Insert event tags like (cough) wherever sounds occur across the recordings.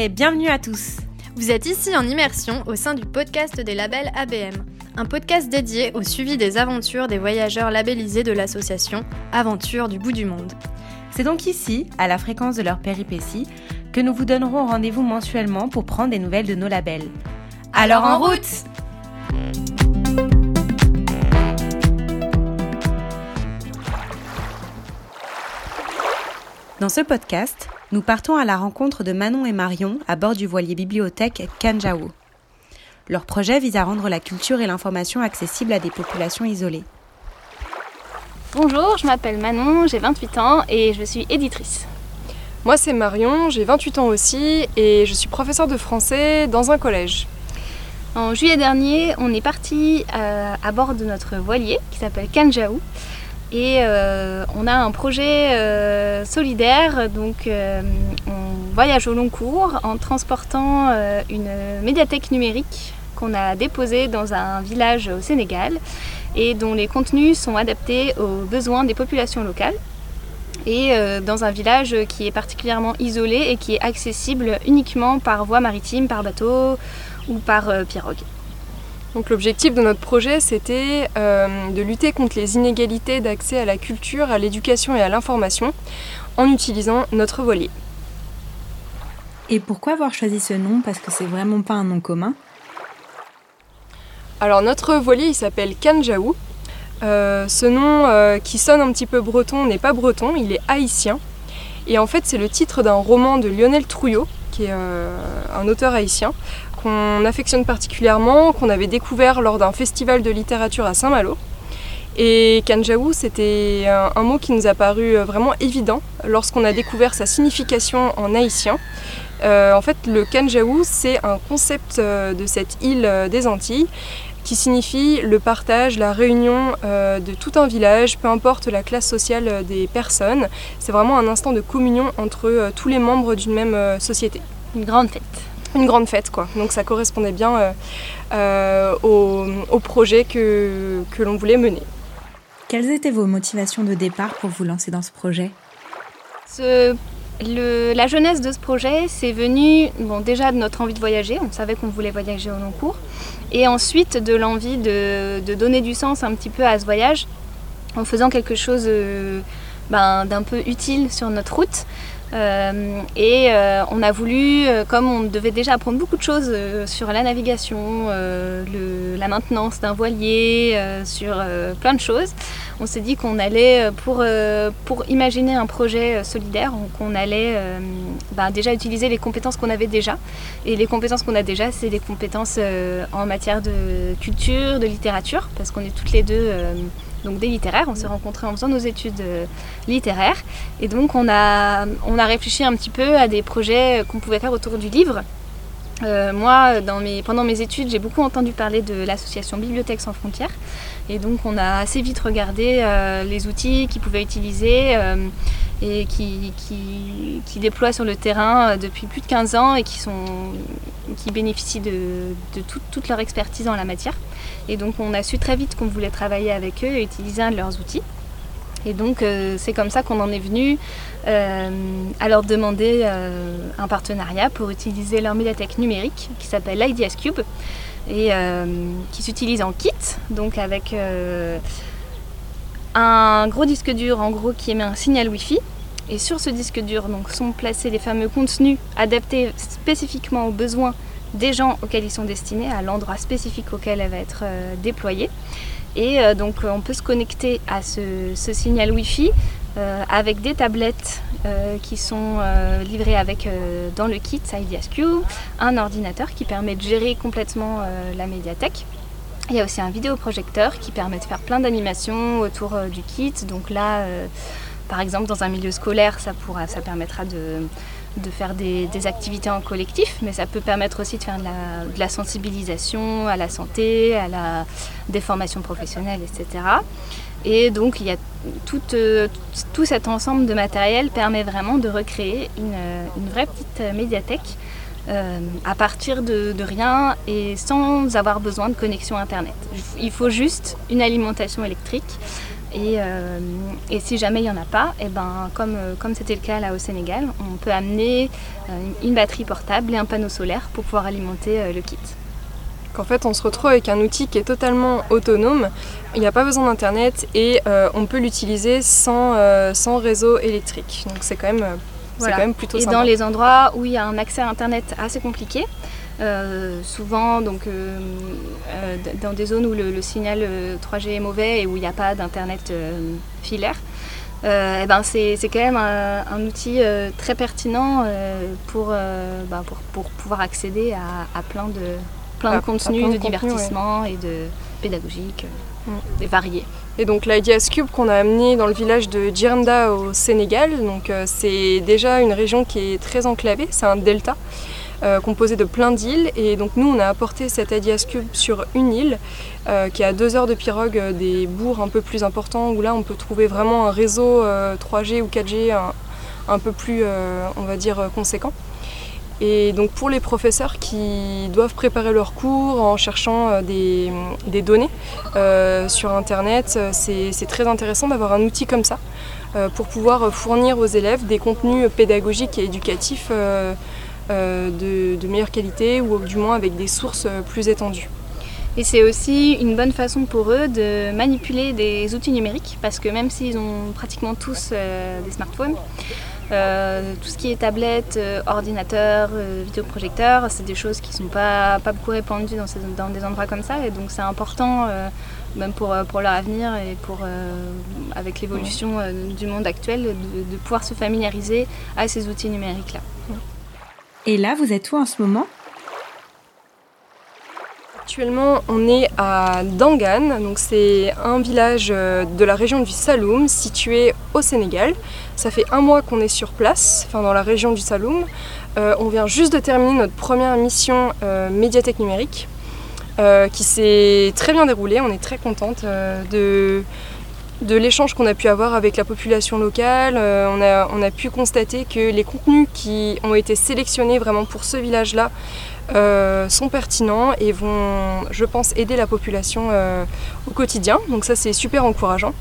et bienvenue à tous. Vous êtes ici en immersion au sein du podcast des labels ABM, un podcast dédié au suivi des aventures des voyageurs labellisés de l'association Aventure du bout du monde. C'est donc ici, à la fréquence de leurs péripéties, que nous vous donnerons rendez-vous mensuellement pour prendre des nouvelles de nos labels. Alors en route Dans ce podcast, nous partons à la rencontre de Manon et Marion à bord du voilier bibliothèque Kanjaou. Leur projet vise à rendre la culture et l'information accessibles à des populations isolées. Bonjour, je m'appelle Manon, j'ai 28 ans et je suis éditrice. Moi c'est Marion, j'ai 28 ans aussi et je suis professeure de français dans un collège. En juillet dernier, on est parti euh, à bord de notre voilier qui s'appelle Kanjaou et euh, on a un projet euh, solidaire, donc euh, on voyage au long cours en transportant une médiathèque numérique qu'on a déposée dans un village au Sénégal et dont les contenus sont adaptés aux besoins des populations locales et dans un village qui est particulièrement isolé et qui est accessible uniquement par voie maritime, par bateau ou par pirogue. Donc l'objectif de notre projet, c'était euh, de lutter contre les inégalités d'accès à la culture, à l'éducation et à l'information en utilisant notre voilier. Et pourquoi avoir choisi ce nom? Parce que c'est vraiment pas un nom commun? Alors notre voilier, il s'appelle Kanjaou. Euh, ce nom euh, qui sonne un petit peu breton n'est pas breton, il est haïtien. Et en fait, c'est le titre d'un roman de Lionel Trouillot, qui est un auteur haïtien, qu'on affectionne particulièrement, qu'on avait découvert lors d'un festival de littérature à Saint-Malo. Et Kanjaou, c'était un, mot qui nous a paru euh, vraiment évident lorsqu'on a découvert sa signification en haïtien. Euh, en fait, le Kanjaou, c'est un concept euh, de cette île des Antilles qui signifie le partage, la réunion de tout un village, peu importe la classe sociale des personnes. C'est vraiment un instant de communion entre tous les membres d'une même société. Une grande fête une grande fête quoi. Donc ça correspondait bien euh, euh, au, projet que, l'on voulait mener. Quelles étaient vos motivations de départ pour vous lancer dans ce projet? La jeunesse de ce projet, c'est venu bon, déjà de notre envie de voyager, on savait qu'on voulait voyager au long cours, et ensuite de l'envie de, donner du sens un petit peu à ce voyage en faisant quelque chose euh, ben, d'un peu utile sur notre route. Euh, et euh, on a voulu, euh, comme on devait déjà apprendre beaucoup de choses sur la navigation, la maintenance d'un voilier, sur plein de choses, on s'est dit qu'on allait, pour, pour imaginer un projet solidaire, qu'on allait bah, déjà utiliser les compétences qu'on avait déjà. Et les compétences qu'on a déjà, c'est des compétences en matière de culture, de littérature, parce qu'on est toutes les deux donc des littéraires. On s'est rencontrés en faisant nos études euh, littéraires. Et donc on a, on a réfléchi un petit peu à des projets qu'on pouvait faire autour du livre. Euh, moi, pendant mes études, j'ai beaucoup entendu parler de l'association Bibliothèques sans frontières. Et donc on a assez vite regardé euh, les outils qu'ils pouvaient utiliser et qui, déploient sur le terrain depuis plus de 15 ans et qui, bénéficient de, toute leur expertise en la matière. Et donc on a su très vite qu'on voulait travailler avec eux et utiliser un de leurs outils. Et donc euh, c'est comme ça qu'on en est venu euh, à leur demander euh, un partenariat pour utiliser leur médiathèque numérique qui s'appelle l'IDS Cube et qui s'utilise en kit, donc avec un gros disque dur en gros qui émet un signal Wi-Fi. Et sur ce disque dur donc, sont placés les fameux contenus adaptés spécifiquement aux besoins des gens auxquels ils sont destinés, à l'endroit spécifique auquel elle va être euh, déployée. Et euh, donc on peut se connecter à ce, signal Wi-Fi euh, avec des tablettes qui sont livrées avec dans le kit IDSQ, un ordinateur qui permet de gérer complètement la médiathèque. Il y a aussi un vidéoprojecteur qui permet de faire plein d'animations autour du kit. Donc là, par exemple, dans un milieu scolaire, ça, pourra, ça permettra de, faire des, activités en collectif, mais ça peut permettre aussi de faire de la, sensibilisation à la santé, à la déformation professionnelle, etc. Et donc, il y a tout, euh, cet ensemble de matériel permet vraiment de recréer une, vraie petite médiathèque à partir de, rien et sans avoir besoin de connexion Internet. Il faut juste une alimentation électrique. Et, si jamais il n'y en a pas, eh ben, comme comme c'était le cas là au Sénégal, on peut amener une batterie portable et un panneau solaire pour pouvoir alimenter le kit qu'en fait on se retrouve avec un outil qui est totalement autonome, il n'y a pas besoin d'internet et euh, on peut l'utiliser sans, euh, sans réseau électrique. Donc c'est quand, même, euh, quand même plutôt et sympa. Et dans les endroits où il y a un accès à internet assez compliqué, souvent donc dans des zones où le, signal 3G est mauvais et où il n'y a pas d'internet filaire, eh ben c'est quand même un, outil très pertinent pour, bah, pour, pour, pouvoir accéder à, à plein de, plein de contenus de, divertissement et de pédagogique euh, mm. et variés. Et donc l'Ideas Cube qu'on a amené dans le village de Djirnda au Sénégal, donc euh, c'est déjà une région qui est très enclavée, c'est un delta. Euh, composé de plein d'îles et donc nous on a apporté cet Ideas Cube sur une île qui est à deux heures de pirogue des bourgs un peu plus importants où là on peut trouver vraiment un réseau 3G ou 4G un peu plus on va dire conséquent. Et donc pour les professeurs qui doivent préparer leurs cours en cherchant euh, des, données euh, sur Internet, euh, c'est très intéressant d'avoir un outil comme ça pour pouvoir fournir aux élèves des contenus pédagogiques et éducatifs de, meilleure qualité ou du moins avec des sources plus étendues. Et c'est aussi une bonne façon pour eux de manipuler des outils numériques parce que même s'ils ont pratiquement tous des smartphones, euh, tout ce qui est tablette, euh, ordinateur, euh, vidéoprojecteur, c'est des choses qui ne sont pas, pas beaucoup répandues dans, dans, des endroits comme ça. Et donc c'est important, même pour, pour leur avenir et pour, avec l'évolution du monde actuel, de, de, pouvoir se familiariser à ces outils numériques-là. Et là, vous êtes où en ce moment? Actuellement, on est à Dangan, donc c'est un village euh, de la région du Saloum situé au Sénégal. Ça fait un mois qu'on est sur place, enfin dans la région du Saloum. Euh, on vient juste de terminer notre première mission euh, médiathèque numérique qui s'est très bien déroulée. On est très contente de, l'échange qu'on a pu avoir avec la population locale. on, a, on, a, pu constater que les contenus qui ont été sélectionnés vraiment pour ce village-là euh, sont pertinents et vont, je pense, aider la population euh, au quotidien. Donc ça, c'est super encourageant.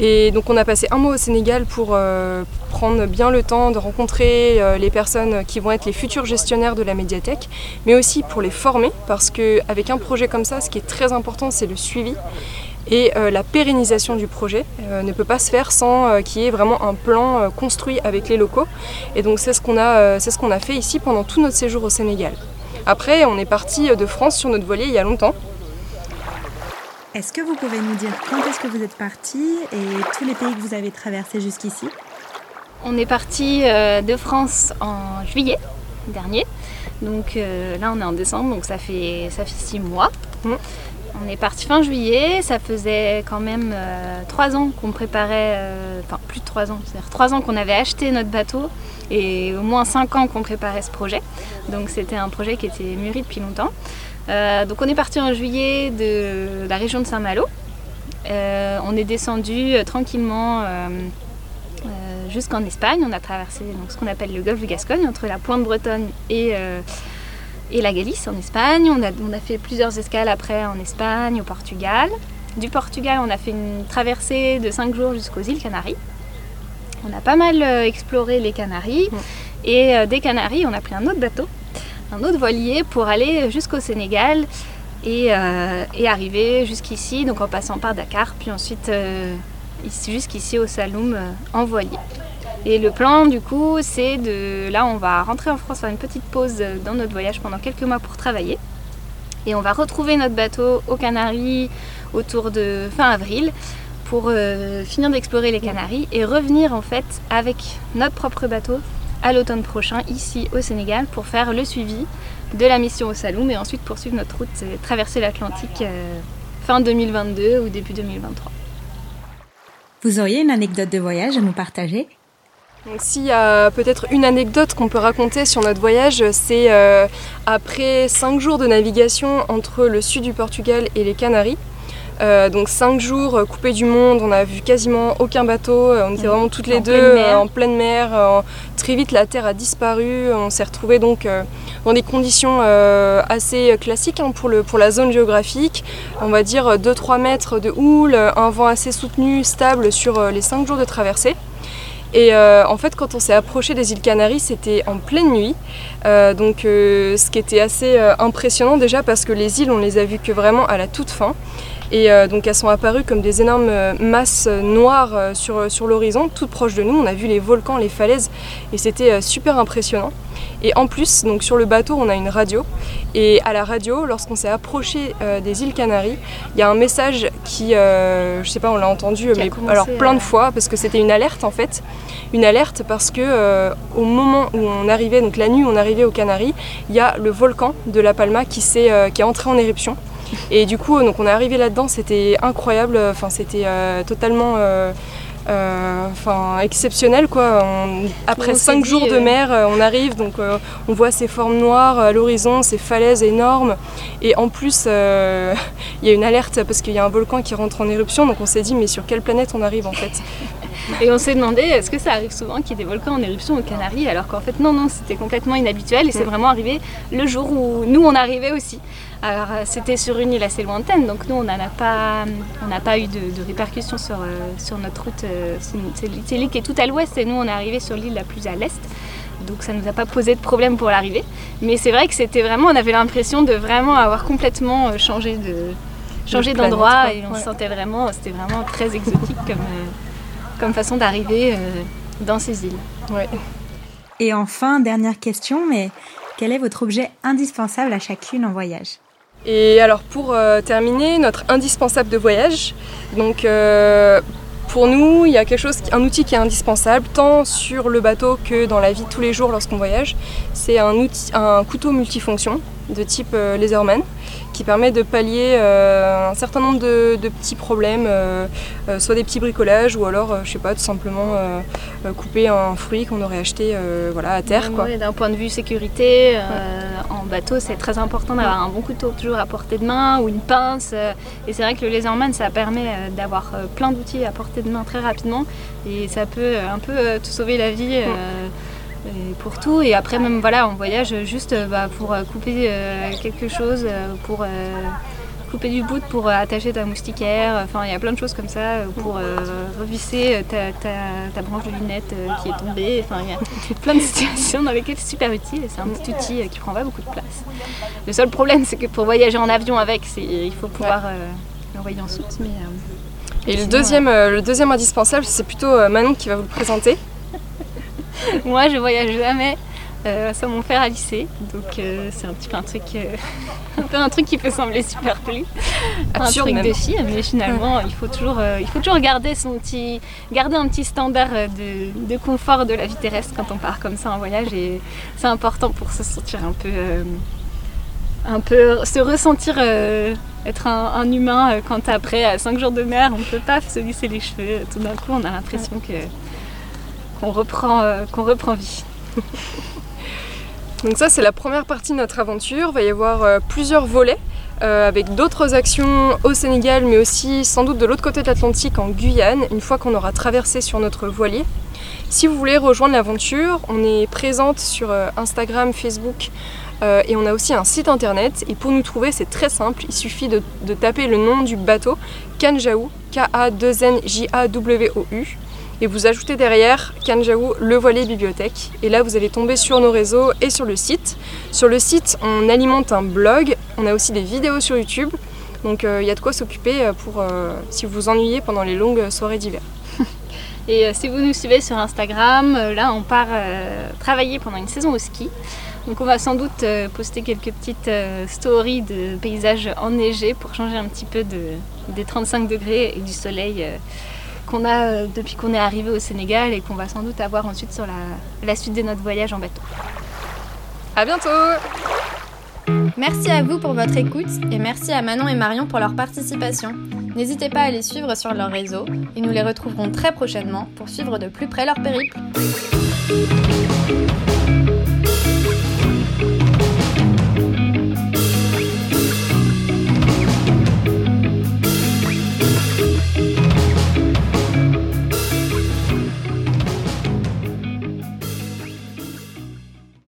Et donc on a passé un mois au Sénégal pour euh, prendre bien le temps de rencontrer les personnes qui vont être les futurs gestionnaires de la médiathèque, mais aussi pour les former, parce qu'avec un projet comme ça, ce qui est très important, c'est le suivi. Et la pérennisation du projet ne peut pas se faire sans qu'il y ait vraiment un plan construit avec les locaux. Et donc c'est ce qu'on a, ce qu'on a fait ici pendant tout notre séjour au Sénégal. Après, on est parti de France sur notre voilier il y a longtemps. Est-ce que vous pouvez nous dire quand est-ce que vous êtes parti et tous les pays que vous avez traversés jusqu'ici? On est parti euh, de France en juillet dernier. Donc euh, là, on est en décembre, donc ça fait, ça fait six mois. Mmh. On est parti fin juillet, ça faisait quand même euh, trois ans qu'on préparait, enfin plus de trois ans, c'est-à-dire trois ans qu'on avait acheté notre bateau et au moins 5 ans qu'on préparait ce projet. Donc c'était un projet qui était mûri depuis longtemps. Euh, donc on est parti en juillet de la région de Saint-Malo. Euh, on est descendu euh, tranquillement jusqu'en Espagne. On a traversé donc, ce qu'on appelle le golfe de Gascogne entre la pointe bretonne et, et la Galice en Espagne. On a, on a fait plusieurs escales après en Espagne, au Portugal. Du Portugal, on a fait une traversée de 5 jours jusqu'aux îles Canaries. On a pas mal euh, exploré les Canaries. Et euh, des Canaries, on a pris un autre bateau, un autre voilier pour aller jusqu'au Sénégal et, euh, arriver jusqu'ici, donc en passant par Dakar, puis ensuite jusqu'ici au Saloum en voilier. Et le plan, du coup, c'est de. Là, on va rentrer en France, faire une petite pause dans notre voyage pendant quelques mois pour travailler. Et on va retrouver notre bateau aux Canaries autour de fin avril pour euh, finir d'explorer les Canaries et revenir en fait avec notre propre bateau à l'automne prochain ici au Sénégal pour faire le suivi de la mission au Saloum et ensuite poursuivre notre route euh, traverser l'Atlantique euh, fin 2022 ou début 2023. Vous auriez une anecdote de voyage à nous partager? Donc s'il y a peut-être une anecdote qu'on peut raconter sur notre voyage, c'est après cinq jours de navigation entre le sud du Portugal et les Canaries, euh, donc 5 jours euh, coupés du monde, on a vu quasiment aucun bateau, euh, on était vraiment toutes les deux en pleine mer. très vite la terre a disparu, on s'est retrouvé donc dans des conditions assez classiques hein, pour, le, pour la zone géographique. On va dire 2-3 mètres de houle, un vent assez soutenu, stable sur les 5 jours de traversée. Et euh, en fait, quand on s'est approché des îles Canaries, c'était en pleine nuit. Euh, donc, euh, ce qui était assez impressionnant déjà parce que les îles, on les a vues que vraiment à la toute fin. Et donc, elles sont apparues comme des énormes masses noires sur, sur l'horizon, toutes proches de nous. On a vu les volcans, les falaises, et c'était super impressionnant. Et en plus, donc sur le bateau, on a une radio. Et à la radio, lorsqu'on s'est approché euh, des îles Canaries, il y a un message qui, euh, je sais pas, on l'a entendu, mais alors plein de fois, parce que c'était une alerte en fait. Une alerte parce que euh, au moment où on arrivait, donc la nuit où on arrivait aux Canaries, il y a le volcan de La Palma qui, est, qui est entré en éruption. Et du coup, donc on est arrivé là-dedans, c'était incroyable, enfin c'était totalement euh, enfin exceptionnel quoi. après cinq jours de euh, mer, euh, on arrive donc on voit ces formes noires à l'horizon, ces falaises énormes et en plus (laughs) il y a une alerte parce qu'il y a un volcan qui rentre en éruption donc on s'est dit mais sur quelle planète on arrive en fait? (laughs) Et on s'est demandé, est-ce que ça arrive souvent qu'il y ait des volcans en éruption aux Canaries Alors qu'en fait, non, non, c'était complètement inhabituel et c'est mm. vraiment arrivé le jour où nous, on arrivait aussi. Alors, euh, c'était sur une île assez lointaine, donc nous, on n'a pas, pas eu de, répercussions sur, euh, sur notre route. Euh, c'est l'île qui est tout à l'ouest et nous, on est arrivé sur l'île la plus à l'est. Donc ça ne nous a pas posé de problème pour l'arrivée. Mais c'est vrai que c'était vraiment, on avait l'impression de vraiment avoir complètement changé de changer d'endroit et on se sentait vraiment, c'était vraiment très exotique comme, comme façon d'arriver euh, dans ces îles. Et enfin, dernière question, mais quel est votre objet indispensable à chacune en voyage? Et alors pour euh, terminer, notre indispensable de voyage, donc euh, pour nous, il y a quelque chose, un outil qui est indispensable, tant sur le bateau que dans la vie de tous les jours lorsqu'on voyage. C'est un, un couteau multifonction de type Laserman qui permet de pallier euh, un certain nombre de, petits problèmes, euh, euh, soit des petits bricolages ou alors, je sais pas, tout simplement couper un fruit qu'on aurait acheté voilà, à terre. D'un point de vue sécurité, en bateau, c'est très important d'avoir un bon couteau toujours à portée de main ou une pince. et c'est vrai que le laserman, ça permet d'avoir plein d'outils à portée de main très rapidement et ça peut un peu te sauver la vie pour tout. Et après, même voilà, on voyage juste euh, bah, pour euh, couper euh, quelque chose, pour couper du bout pour attacher ta moustiquaire. Enfin, il y a plein de choses comme ça pour revisser ta, ta, branche de lunette qui est tombée. Enfin, il y a (laughs) plein de situations dans lesquelles c'est super utile et c'est un petit outil qui prend pas beaucoup de place. Le seul problème, c'est que pour voyager en avion avec, il faut pouvoir l'envoyer en soute. Mais, et le, deuxième, le deuxième indispensable, c'est plutôt Manon qui va vous le présenter. (laughs) Moi, je voyage jamais euh, sans mon frère à lycée, donc euh, c'est un petit peu un truc, euh, (laughs) un peu un truc qui peut sembler superflu, un truc de fille, mais finalement il faut toujours, il faut toujours garder son petit, garder un petit standard de, confort de la vie terrestre quand on part comme ça en voyage. Et c'est important pour se sentir un peu, un peu, se ressentir être un, humain quand après 5 jours de mer on peut pas se lisser les cheveux, tout d'un coup on a l'impression que qu'on reprend, euh, qu'on reprend vie. Donc ça c'est la première partie de notre aventure. Il va y avoir euh, plusieurs volets euh, avec d'autres actions au Sénégal mais aussi sans doute de l'autre côté de l'Atlantique en Guyane une fois qu'on aura traversé sur notre voilier. Si vous voulez rejoindre l'aventure, on est présente sur Instagram, Facebook et on a aussi un site internet. Et pour nous trouver, c'est très simple. Il suffit de, de taper le nom du bateau, Kanjaou, K-A-2-N-J-A-W-O-U et vous ajoutez derrière Kanjaou le voilier bibliothèque. Et là, vous allez tomber sur nos réseaux et sur le site. Sur le site, on alimente un blog, on a aussi des vidéos sur YouTube. Donc il euh, y a de quoi s'occuper euh, pour euh, si vous vous ennuyez pendant les longues soirées d'hiver. (laughs) Et si vous nous suivez sur Instagram, là on part travailler pendant une saison au ski. Donc on va sans doute poster quelques petites stories de paysages enneigés pour changer un petit peu de, des 35 degrés et du soleil qu'on a euh, depuis qu'on est arrivé au Sénégal et qu'on va sans doute avoir ensuite sur la, suite de notre voyage en bateau. À bientôt Merci à vous pour votre écoute et merci à Manon et Marion pour leur participation. N'hésitez pas à les suivre sur leur réseau et nous les retrouverons très prochainement pour suivre de plus près leur périple.